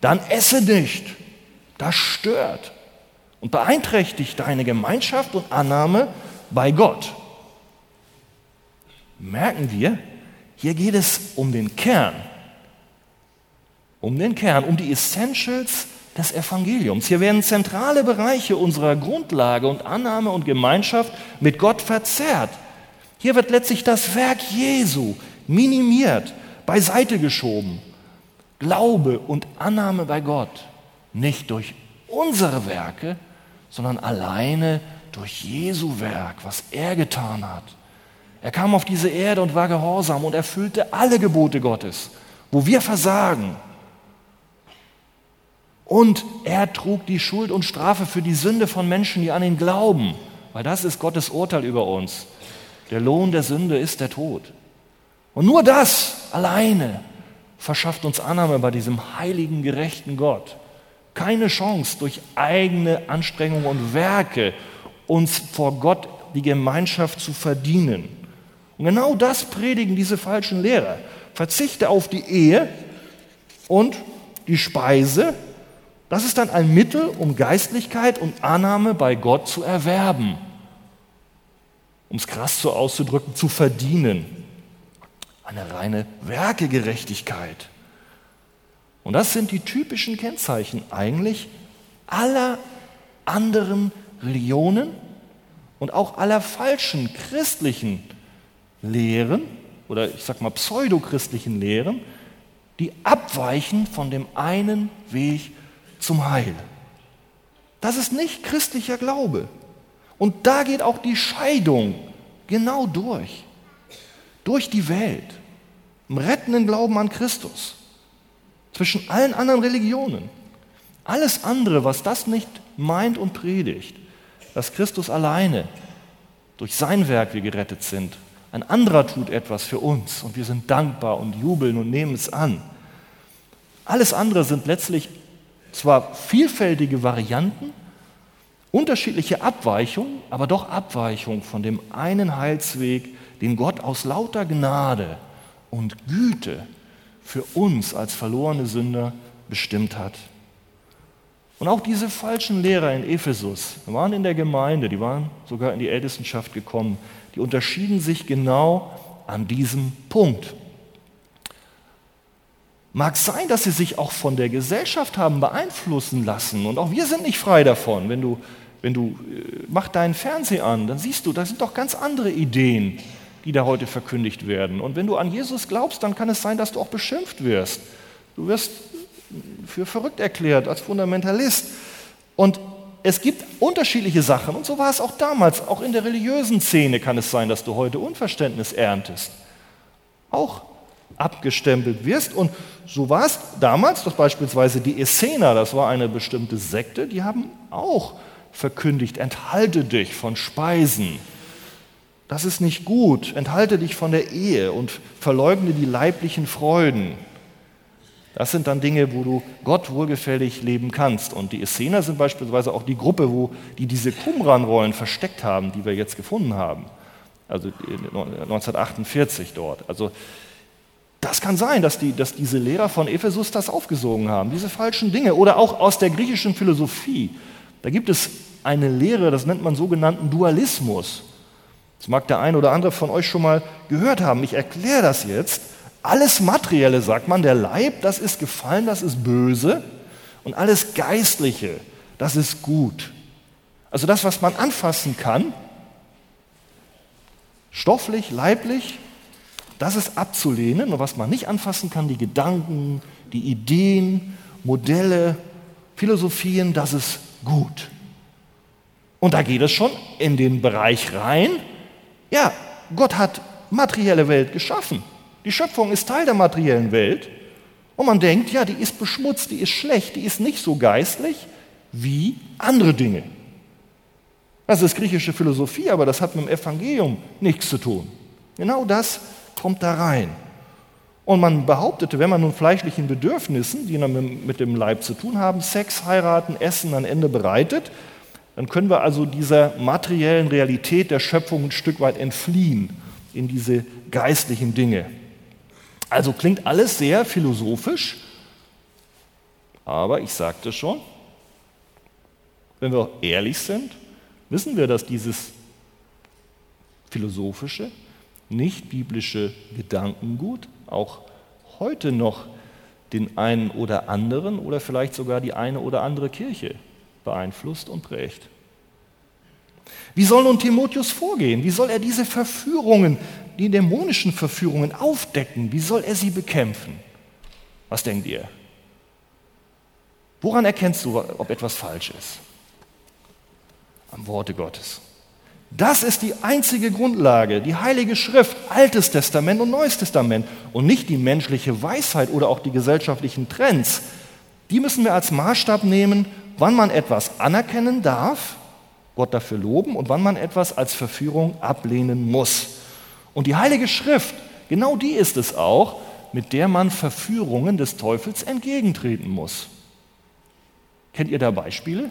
Dann esse nicht, das stört und beeinträchtigt deine Gemeinschaft und Annahme bei Gott. Merken wir, hier geht es um den Kern, um den Kern, um die Essentials des Evangeliums. Hier werden zentrale Bereiche unserer Grundlage und Annahme und Gemeinschaft mit Gott verzerrt. Hier wird letztlich das Werk Jesu minimiert, beiseite geschoben. Glaube und Annahme bei Gott nicht durch unsere Werke, sondern alleine durch Jesu Werk, was er getan hat. Er kam auf diese Erde und war gehorsam und erfüllte alle Gebote Gottes. Wo wir versagen, und er trug die Schuld und Strafe für die Sünde von Menschen, die an ihn glauben. Weil das ist Gottes Urteil über uns. Der Lohn der Sünde ist der Tod. Und nur das alleine verschafft uns Annahme bei diesem heiligen, gerechten Gott. Keine Chance durch eigene Anstrengungen und Werke uns vor Gott die Gemeinschaft zu verdienen. Und genau das predigen diese falschen Lehrer. Verzichte auf die Ehe und die Speise das ist dann ein Mittel, um Geistlichkeit und Annahme bei Gott zu erwerben. Um es krass so auszudrücken, zu verdienen. Eine reine Werkegerechtigkeit. Und das sind die typischen Kennzeichen eigentlich aller anderen Religionen und auch aller falschen christlichen Lehren oder ich sag mal pseudochristlichen Lehren, die abweichen von dem einen Weg zum Heil. Das ist nicht christlicher Glaube. Und da geht auch die Scheidung genau durch. Durch die Welt. Im rettenden Glauben an Christus. Zwischen allen anderen Religionen. Alles andere, was das nicht meint und predigt, dass Christus alleine durch sein Werk wir gerettet sind. Ein anderer tut etwas für uns und wir sind dankbar und jubeln und nehmen es an. Alles andere sind letztlich zwar vielfältige Varianten, unterschiedliche Abweichungen, aber doch Abweichungen von dem einen Heilsweg, den Gott aus lauter Gnade und Güte für uns als verlorene Sünder bestimmt hat. Und auch diese falschen Lehrer in Ephesus waren in der Gemeinde, die waren sogar in die Ältestenschaft gekommen, die unterschieden sich genau an diesem Punkt. Mag sein, dass sie sich auch von der Gesellschaft haben beeinflussen lassen. Und auch wir sind nicht frei davon. Wenn du wenn du, äh, mach deinen Fernseher an, dann siehst du, da sind doch ganz andere Ideen, die da heute verkündigt werden. Und wenn du an Jesus glaubst, dann kann es sein, dass du auch beschimpft wirst. Du wirst für verrückt erklärt als Fundamentalist. Und es gibt unterschiedliche Sachen und so war es auch damals. Auch in der religiösen Szene kann es sein, dass du heute Unverständnis erntest. Auch abgestempelt wirst. Und so war es damals, dass beispielsweise die Essener, das war eine bestimmte Sekte, die haben auch verkündigt, enthalte dich von Speisen. Das ist nicht gut. Enthalte dich von der Ehe und verleugne die leiblichen Freuden. Das sind dann Dinge, wo du Gott wohlgefällig leben kannst. Und die Essener sind beispielsweise auch die Gruppe, wo die diese Qumran-Rollen versteckt haben, die wir jetzt gefunden haben. Also 1948 dort. Also das kann sein, dass, die, dass diese Lehrer von Ephesus das aufgesogen haben, diese falschen Dinge. Oder auch aus der griechischen Philosophie. Da gibt es eine Lehre, das nennt man sogenannten Dualismus. Das mag der ein oder andere von euch schon mal gehört haben. Ich erkläre das jetzt. Alles Materielle, sagt man, der Leib, das ist gefallen, das ist böse. Und alles Geistliche, das ist gut. Also das, was man anfassen kann, stofflich, leiblich, das ist abzulehnen. Und was man nicht anfassen kann, die Gedanken, die Ideen, Modelle, Philosophien, das ist gut. Und da geht es schon in den Bereich rein. Ja, Gott hat materielle Welt geschaffen. Die Schöpfung ist Teil der materiellen Welt und man denkt, ja, die ist beschmutzt, die ist schlecht, die ist nicht so geistlich wie andere Dinge. Das ist griechische Philosophie, aber das hat mit dem Evangelium nichts zu tun. Genau das kommt da rein. Und man behauptete, wenn man nun fleischlichen Bedürfnissen, die mit dem Leib zu tun haben, Sex, heiraten, Essen ein Ende bereitet, dann können wir also dieser materiellen Realität der Schöpfung ein Stück weit entfliehen in diese geistlichen Dinge. Also klingt alles sehr philosophisch, aber ich sagte schon, wenn wir ehrlich sind, wissen wir, dass dieses philosophische, nicht biblische Gedankengut auch heute noch den einen oder anderen oder vielleicht sogar die eine oder andere Kirche beeinflusst und prägt. Wie soll nun Timotheus vorgehen? Wie soll er diese Verführungen die dämonischen Verführungen aufdecken, wie soll er sie bekämpfen? Was denkt ihr? Woran erkennst du, ob etwas falsch ist? Am Worte Gottes. Das ist die einzige Grundlage, die Heilige Schrift, Altes Testament und Neues Testament und nicht die menschliche Weisheit oder auch die gesellschaftlichen Trends. Die müssen wir als Maßstab nehmen, wann man etwas anerkennen darf, Gott dafür loben und wann man etwas als Verführung ablehnen muss. Und die Heilige Schrift, genau die ist es auch, mit der man Verführungen des Teufels entgegentreten muss. Kennt ihr da Beispiele?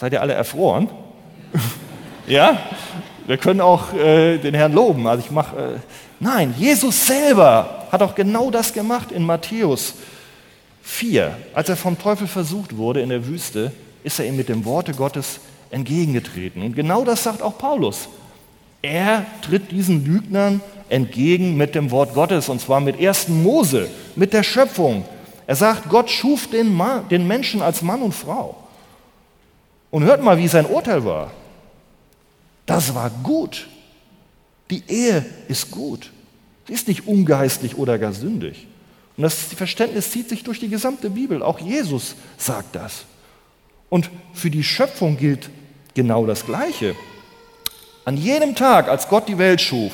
Seid ihr alle erfroren? ja? Wir können auch äh, den Herrn loben. Also ich mache. Äh, nein, Jesus selber hat auch genau das gemacht in Matthäus 4. Als er vom Teufel versucht wurde in der Wüste, ist er ihm mit dem Worte Gottes entgegengetreten. Und genau das sagt auch Paulus. Er tritt diesen Lügnern entgegen mit dem Wort Gottes, und zwar mit 1. Mose, mit der Schöpfung. Er sagt, Gott schuf den, Mann, den Menschen als Mann und Frau. Und hört mal, wie sein Urteil war. Das war gut. Die Ehe ist gut. Sie ist nicht ungeistlich oder gar sündig. Und das Verständnis zieht sich durch die gesamte Bibel. Auch Jesus sagt das. Und für die Schöpfung gilt genau das Gleiche. An jedem Tag, als Gott die Welt schuf,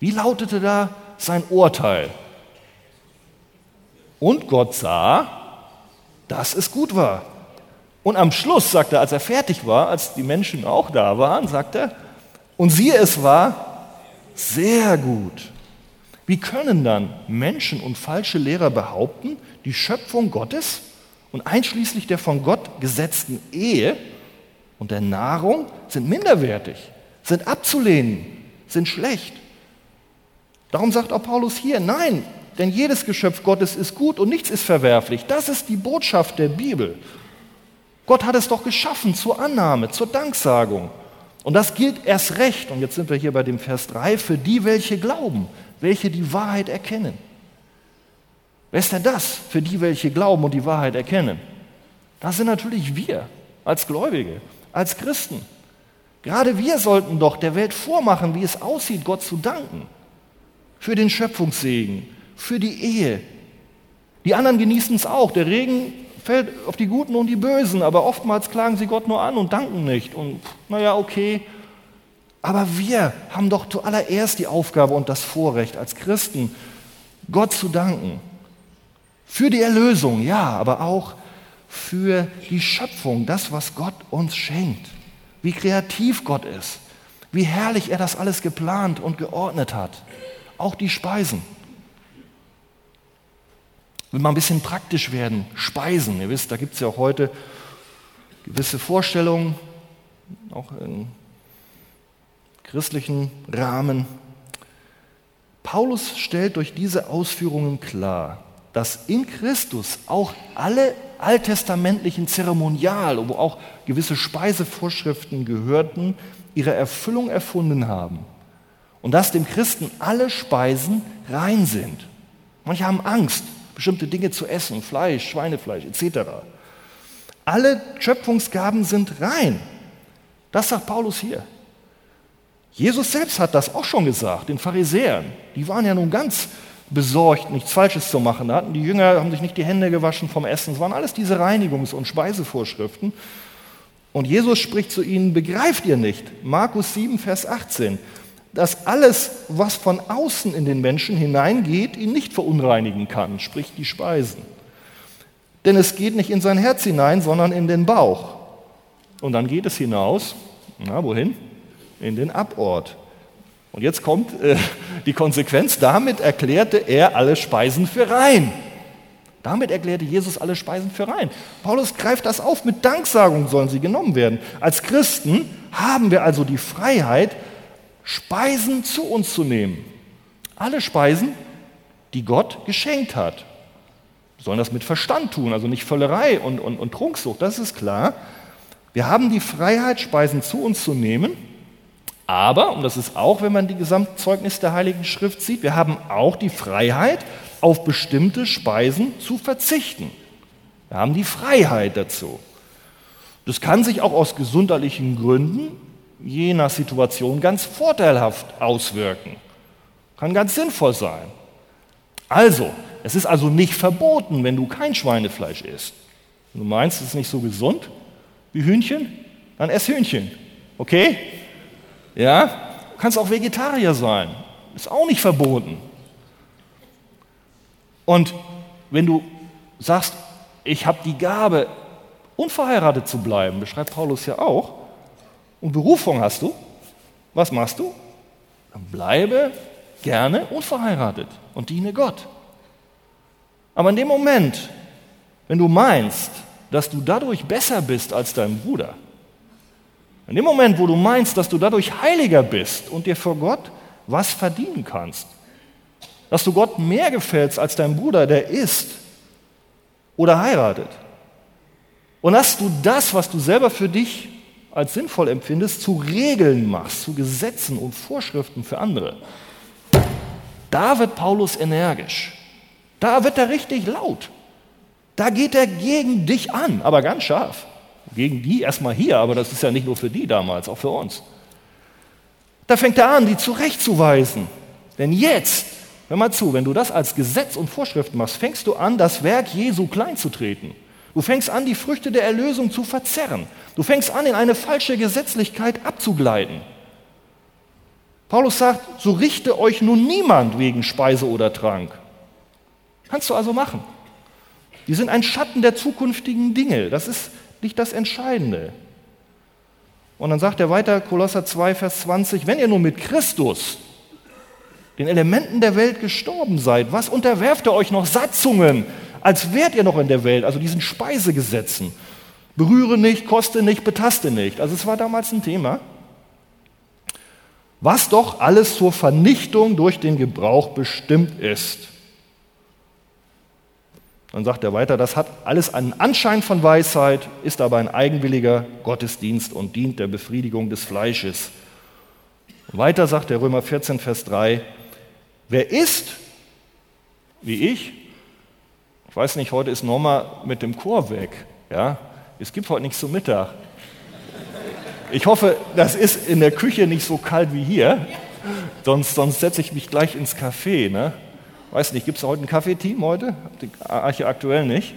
wie lautete da sein Urteil? Und Gott sah, dass es gut war. Und am Schluss sagt er, als er fertig war, als die Menschen auch da waren, sagt er, und siehe, es war sehr gut. Wie können dann Menschen und falsche Lehrer behaupten, die Schöpfung Gottes und einschließlich der von Gott gesetzten Ehe und der Nahrung sind minderwertig, sind abzulehnen, sind schlecht. Darum sagt auch Paulus hier, nein, denn jedes Geschöpf Gottes ist gut und nichts ist verwerflich. Das ist die Botschaft der Bibel. Gott hat es doch geschaffen zur Annahme, zur Danksagung. Und das gilt erst recht, und jetzt sind wir hier bei dem Vers 3, für die, welche glauben, welche die Wahrheit erkennen. Wer ist denn das für die, welche glauben und die Wahrheit erkennen? Das sind natürlich wir als Gläubige, als Christen. Gerade wir sollten doch der Welt vormachen, wie es aussieht, Gott zu danken. Für den Schöpfungssegen, für die Ehe. Die anderen genießen es auch. Der Regen fällt auf die Guten und die Bösen, aber oftmals klagen sie Gott nur an und danken nicht. Und naja, okay. Aber wir haben doch zuallererst die Aufgabe und das Vorrecht als Christen, Gott zu danken. Für die Erlösung, ja, aber auch für die Schöpfung, das, was Gott uns schenkt. Wie kreativ Gott ist, wie herrlich er das alles geplant und geordnet hat. Auch die Speisen. Will mal ein bisschen praktisch werden, Speisen. Ihr wisst, da gibt es ja auch heute gewisse Vorstellungen, auch im christlichen Rahmen. Paulus stellt durch diese Ausführungen klar, dass in Christus auch alle alttestamentlichen Zeremonial, wo auch gewisse Speisevorschriften gehörten, ihre Erfüllung erfunden haben. Und dass dem Christen alle Speisen rein sind. Manche haben Angst, bestimmte Dinge zu essen, Fleisch, Schweinefleisch etc. Alle Schöpfungsgaben sind rein. Das sagt Paulus hier. Jesus selbst hat das auch schon gesagt, den Pharisäern. Die waren ja nun ganz besorgt, nichts Falsches zu machen. Da hatten die Jünger, haben sich nicht die Hände gewaschen vom Essen. Es waren alles diese Reinigungs- und Speisevorschriften. Und Jesus spricht zu ihnen, begreift ihr nicht, Markus 7, Vers 18, dass alles, was von außen in den Menschen hineingeht, ihn nicht verunreinigen kann, sprich die Speisen. Denn es geht nicht in sein Herz hinein, sondern in den Bauch. Und dann geht es hinaus, na wohin? In den Abort. Und jetzt kommt äh, die Konsequenz, damit erklärte er alle Speisen für rein. Damit erklärte Jesus alle Speisen für rein. Paulus greift das auf, mit Danksagung sollen sie genommen werden. Als Christen haben wir also die Freiheit, Speisen zu uns zu nehmen. Alle Speisen, die Gott geschenkt hat. Wir sollen das mit Verstand tun, also nicht Völlerei und, und, und Trunksucht, das ist klar. Wir haben die Freiheit, Speisen zu uns zu nehmen aber, und das ist auch, wenn man die Gesamtzeugnis der Heiligen Schrift sieht, wir haben auch die Freiheit, auf bestimmte Speisen zu verzichten. Wir haben die Freiheit dazu. Das kann sich auch aus gesundheitlichen Gründen je nach Situation ganz vorteilhaft auswirken. Kann ganz sinnvoll sein. Also, es ist also nicht verboten, wenn du kein Schweinefleisch isst. Du meinst, es ist nicht so gesund wie Hühnchen, dann ess Hühnchen. Okay? Ja, du kannst auch Vegetarier sein. Ist auch nicht verboten. Und wenn du sagst, ich habe die Gabe, unverheiratet zu bleiben, beschreibt Paulus ja auch, und Berufung hast du, was machst du? Dann bleibe gerne unverheiratet und diene Gott. Aber in dem Moment, wenn du meinst, dass du dadurch besser bist als dein Bruder, in dem Moment, wo du meinst, dass du dadurch heiliger bist und dir vor Gott was verdienen kannst, dass du Gott mehr gefällst als dein Bruder, der isst oder heiratet, und dass du das, was du selber für dich als sinnvoll empfindest, zu Regeln machst, zu Gesetzen und Vorschriften für andere, da wird Paulus energisch. Da wird er richtig laut. Da geht er gegen dich an, aber ganz scharf. Gegen die erstmal hier, aber das ist ja nicht nur für die damals, auch für uns. Da fängt er an, die zurechtzuweisen. Denn jetzt, hör mal zu, wenn du das als Gesetz und Vorschrift machst, fängst du an, das Werk Jesu klein zu treten. Du fängst an, die Früchte der Erlösung zu verzerren. Du fängst an, in eine falsche Gesetzlichkeit abzugleiten. Paulus sagt, so richte euch nun niemand wegen Speise oder Trank. Kannst du also machen. Die sind ein Schatten der zukünftigen Dinge. Das ist nicht das Entscheidende. Und dann sagt er weiter, Kolosser 2, Vers 20, wenn ihr nun mit Christus, den Elementen der Welt gestorben seid, was unterwerft ihr euch noch Satzungen, als wärt ihr noch in der Welt, also diesen Speisegesetzen? Berühre nicht, koste nicht, betaste nicht. Also es war damals ein Thema. Was doch alles zur Vernichtung durch den Gebrauch bestimmt ist. Dann sagt er weiter, das hat alles einen Anschein von Weisheit, ist aber ein eigenwilliger Gottesdienst und dient der Befriedigung des Fleisches. Und weiter sagt der Römer 14, Vers 3, wer ist wie ich, ich weiß nicht, heute ist Norma mit dem Chor weg, ja, es gibt heute nichts zum Mittag. Ich hoffe, das ist in der Küche nicht so kalt wie hier, sonst, sonst setze ich mich gleich ins Café. Ne? Weiß nicht, gibt es heute ein Kaffeeteam heute? Arche aktuell nicht.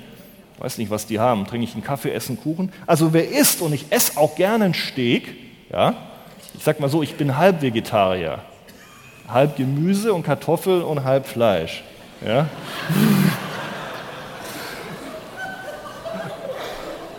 Weiß nicht, was die haben. Trinke ich einen Kaffee, essen Kuchen? Also wer isst, und ich esse auch gerne einen Steak, ja, ich sag mal so, ich bin halb Vegetarier. Halb Gemüse und Kartoffel und halb Fleisch. Ja?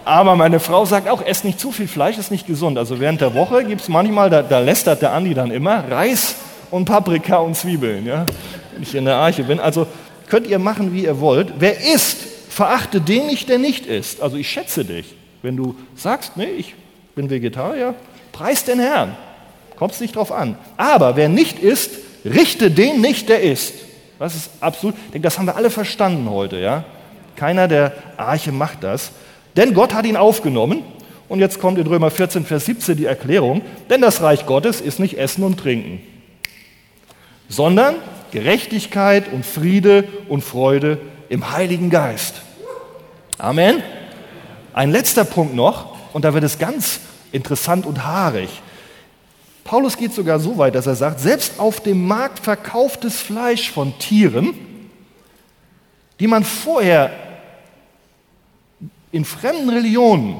Aber meine Frau sagt auch, ess nicht zu viel Fleisch, ist nicht gesund. Also während der Woche gibt es manchmal, da, da, lästert der Andi dann immer, Reis und Paprika und Zwiebeln, ja? wenn ich in der Arche bin. Also könnt ihr machen, wie ihr wollt. Wer isst, verachte den nicht, der nicht isst. Also ich schätze dich. Wenn du sagst, nee, ich bin Vegetarier, preis den Herrn. Kommt es nicht drauf an. Aber wer nicht isst, richte den nicht, der isst. Das ist absolut, ich denke, das haben wir alle verstanden heute, ja? Keiner der Arche macht das. Denn Gott hat ihn aufgenommen. Und jetzt kommt in Römer 14, Vers 17 die Erklärung. Denn das Reich Gottes ist nicht Essen und Trinken, sondern Gerechtigkeit und Friede und Freude im Heiligen Geist. Amen. Ein letzter Punkt noch, und da wird es ganz interessant und haarig. Paulus geht sogar so weit, dass er sagt, selbst auf dem Markt verkauftes Fleisch von Tieren, die man vorher in fremden Religionen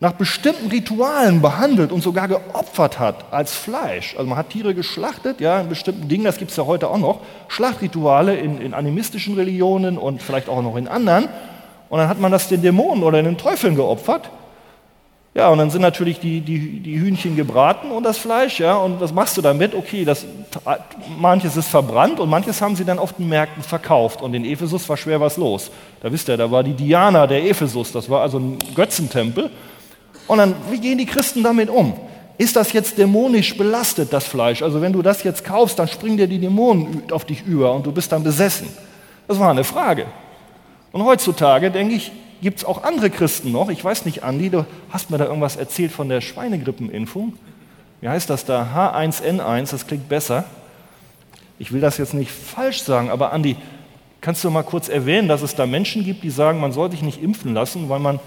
nach bestimmten Ritualen behandelt und sogar geopfert hat als Fleisch. Also man hat Tiere geschlachtet, ja, in bestimmten Dingen, das gibt es ja heute auch noch, Schlachtrituale in, in animistischen Religionen und vielleicht auch noch in anderen. Und dann hat man das den Dämonen oder den Teufeln geopfert. Ja, und dann sind natürlich die, die, die Hühnchen gebraten und das Fleisch, ja, und was machst du damit? Okay, das, manches ist verbrannt und manches haben sie dann auf den Märkten verkauft und in Ephesus war schwer was los. Da wisst ihr, da war die Diana der Ephesus, das war also ein Götzentempel. Und dann, wie gehen die Christen damit um? Ist das jetzt dämonisch belastet, das Fleisch? Also wenn du das jetzt kaufst, dann springen dir die Dämonen auf dich über und du bist dann besessen. Das war eine Frage. Und heutzutage, denke ich, gibt es auch andere Christen noch. Ich weiß nicht, Andi, du hast mir da irgendwas erzählt von der Schweinegrippenimpfung. Wie heißt das da? H1N1, das klingt besser. Ich will das jetzt nicht falsch sagen, aber Andi, kannst du mal kurz erwähnen, dass es da Menschen gibt, die sagen, man soll sich nicht impfen lassen, weil man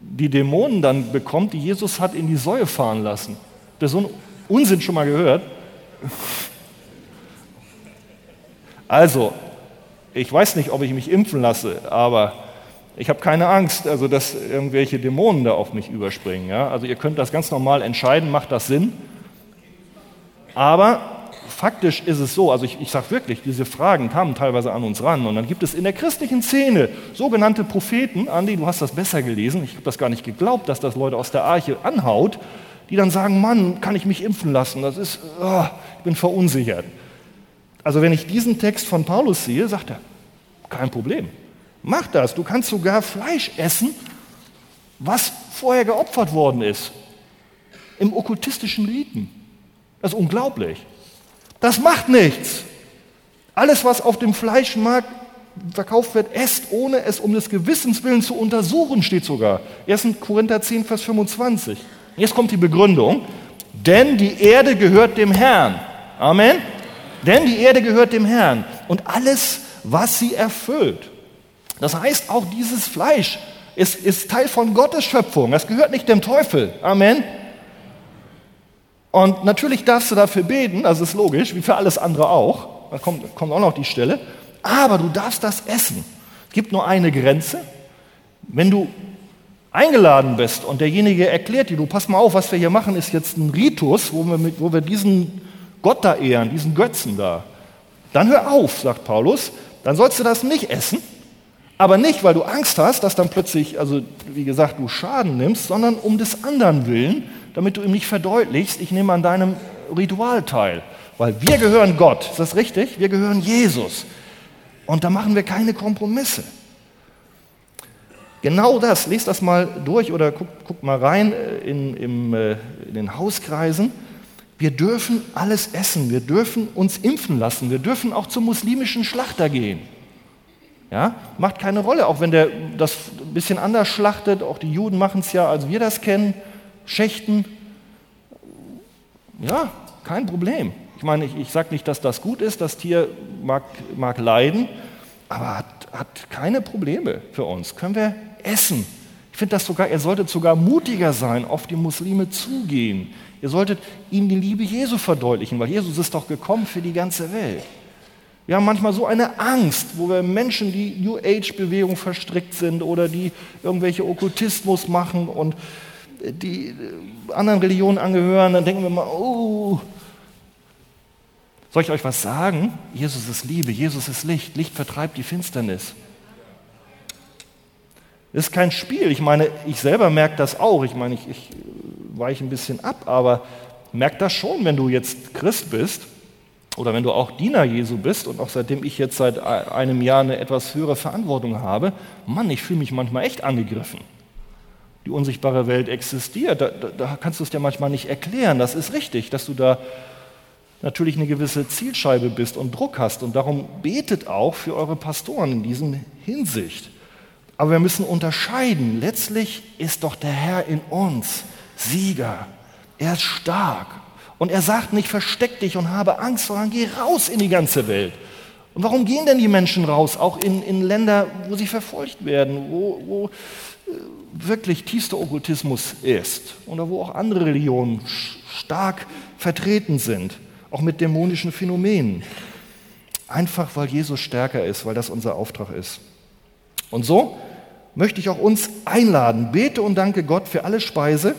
die Dämonen dann bekommt, die Jesus hat in die Säue fahren lassen. Habt ihr so einen Unsinn schon mal gehört? Also, ich weiß nicht, ob ich mich impfen lasse, aber ich habe keine Angst, also dass irgendwelche Dämonen da auf mich überspringen. Ja? Also ihr könnt das ganz normal entscheiden, macht das Sinn. Aber faktisch ist es so, also ich, ich sage wirklich, diese Fragen kamen teilweise an uns ran. Und dann gibt es in der christlichen Szene sogenannte Propheten, Andi, du hast das besser gelesen, ich habe das gar nicht geglaubt, dass das Leute aus der Arche anhaut, die dann sagen, Mann, kann ich mich impfen lassen? Das ist, oh, ich bin verunsichert. Also wenn ich diesen Text von Paulus sehe, sagt er, kein Problem. Mach das. Du kannst sogar Fleisch essen, was vorher geopfert worden ist. Im okkultistischen Riten. Das ist unglaublich. Das macht nichts. Alles, was auf dem Fleischmarkt verkauft wird, esst, ohne es um des Gewissens willen zu untersuchen, steht sogar. 1. Korinther 10, Vers 25. Jetzt kommt die Begründung. Denn die Erde gehört dem Herrn. Amen. Denn die Erde gehört dem Herrn. Und alles, was sie erfüllt. Das heißt, auch dieses Fleisch ist, ist Teil von Gottes Schöpfung. Das gehört nicht dem Teufel. Amen. Und natürlich darfst du dafür beten, das ist logisch, wie für alles andere auch. Da kommt, kommt auch noch die Stelle. Aber du darfst das essen. Es gibt nur eine Grenze. Wenn du eingeladen bist und derjenige erklärt dir, du pass mal auf, was wir hier machen, ist jetzt ein Ritus, wo wir, mit, wo wir diesen Gott da ehren, diesen Götzen da. Dann hör auf, sagt Paulus, dann sollst du das nicht essen aber nicht, weil du Angst hast, dass dann plötzlich, also wie gesagt, du Schaden nimmst, sondern um des anderen willen, damit du ihm nicht verdeutlichst, ich nehme an deinem Ritual teil. Weil wir gehören Gott, ist das richtig? Wir gehören Jesus. Und da machen wir keine Kompromisse. Genau das, lest das mal durch oder guck, guck mal rein äh, in, in, äh, in den Hauskreisen. Wir dürfen alles essen, wir dürfen uns impfen lassen, wir dürfen auch zum muslimischen Schlachter gehen. Ja, macht keine Rolle, auch wenn der das ein bisschen anders schlachtet, auch die Juden machen es ja, als wir das kennen, schächten. Ja, kein Problem. Ich meine, ich, ich sage nicht, dass das gut ist, das Tier mag, mag leiden, aber hat, hat keine Probleme für uns. Können wir essen. Ich finde das sogar, ihr solltet sogar mutiger sein, auf die Muslime zugehen. Ihr solltet ihnen die Liebe Jesu verdeutlichen, weil Jesus ist doch gekommen für die ganze Welt. Wir haben manchmal so eine Angst, wo wir Menschen, die New Age-Bewegung verstrickt sind oder die irgendwelche Okkultismus machen und die anderen Religionen angehören, dann denken wir mal, oh. Soll ich euch was sagen? Jesus ist Liebe, Jesus ist Licht, Licht vertreibt die Finsternis. Das ist kein Spiel. Ich meine, ich selber merke das auch. Ich meine, ich, ich weiche ein bisschen ab, aber merke das schon, wenn du jetzt Christ bist oder wenn du auch Diener Jesu bist und auch seitdem ich jetzt seit einem Jahr eine etwas höhere Verantwortung habe, Mann, ich fühle mich manchmal echt angegriffen. Die unsichtbare Welt existiert, da, da, da kannst du es dir manchmal nicht erklären. Das ist richtig, dass du da natürlich eine gewisse Zielscheibe bist und Druck hast. Und darum betet auch für eure Pastoren in diesem Hinsicht. Aber wir müssen unterscheiden. Letztlich ist doch der Herr in uns Sieger. Er ist stark. Und er sagt nicht, versteck dich und habe Angst, sondern geh raus in die ganze Welt. Und warum gehen denn die Menschen raus, auch in, in Länder, wo sie verfolgt werden, wo, wo äh, wirklich tiefster Okkultismus ist oder wo auch andere Religionen stark vertreten sind, auch mit dämonischen Phänomenen? Einfach weil Jesus stärker ist, weil das unser Auftrag ist. Und so möchte ich auch uns einladen. Bete und danke Gott für alle Speise.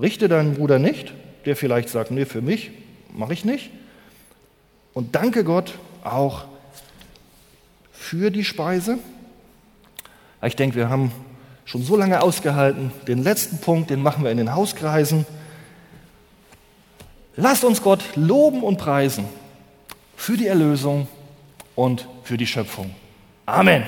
Richte deinen Bruder nicht, der vielleicht sagt, nee, für mich mache ich nicht. Und danke Gott auch für die Speise. Ich denke, wir haben schon so lange ausgehalten. Den letzten Punkt, den machen wir in den Hauskreisen. Lasst uns Gott loben und preisen für die Erlösung und für die Schöpfung. Amen.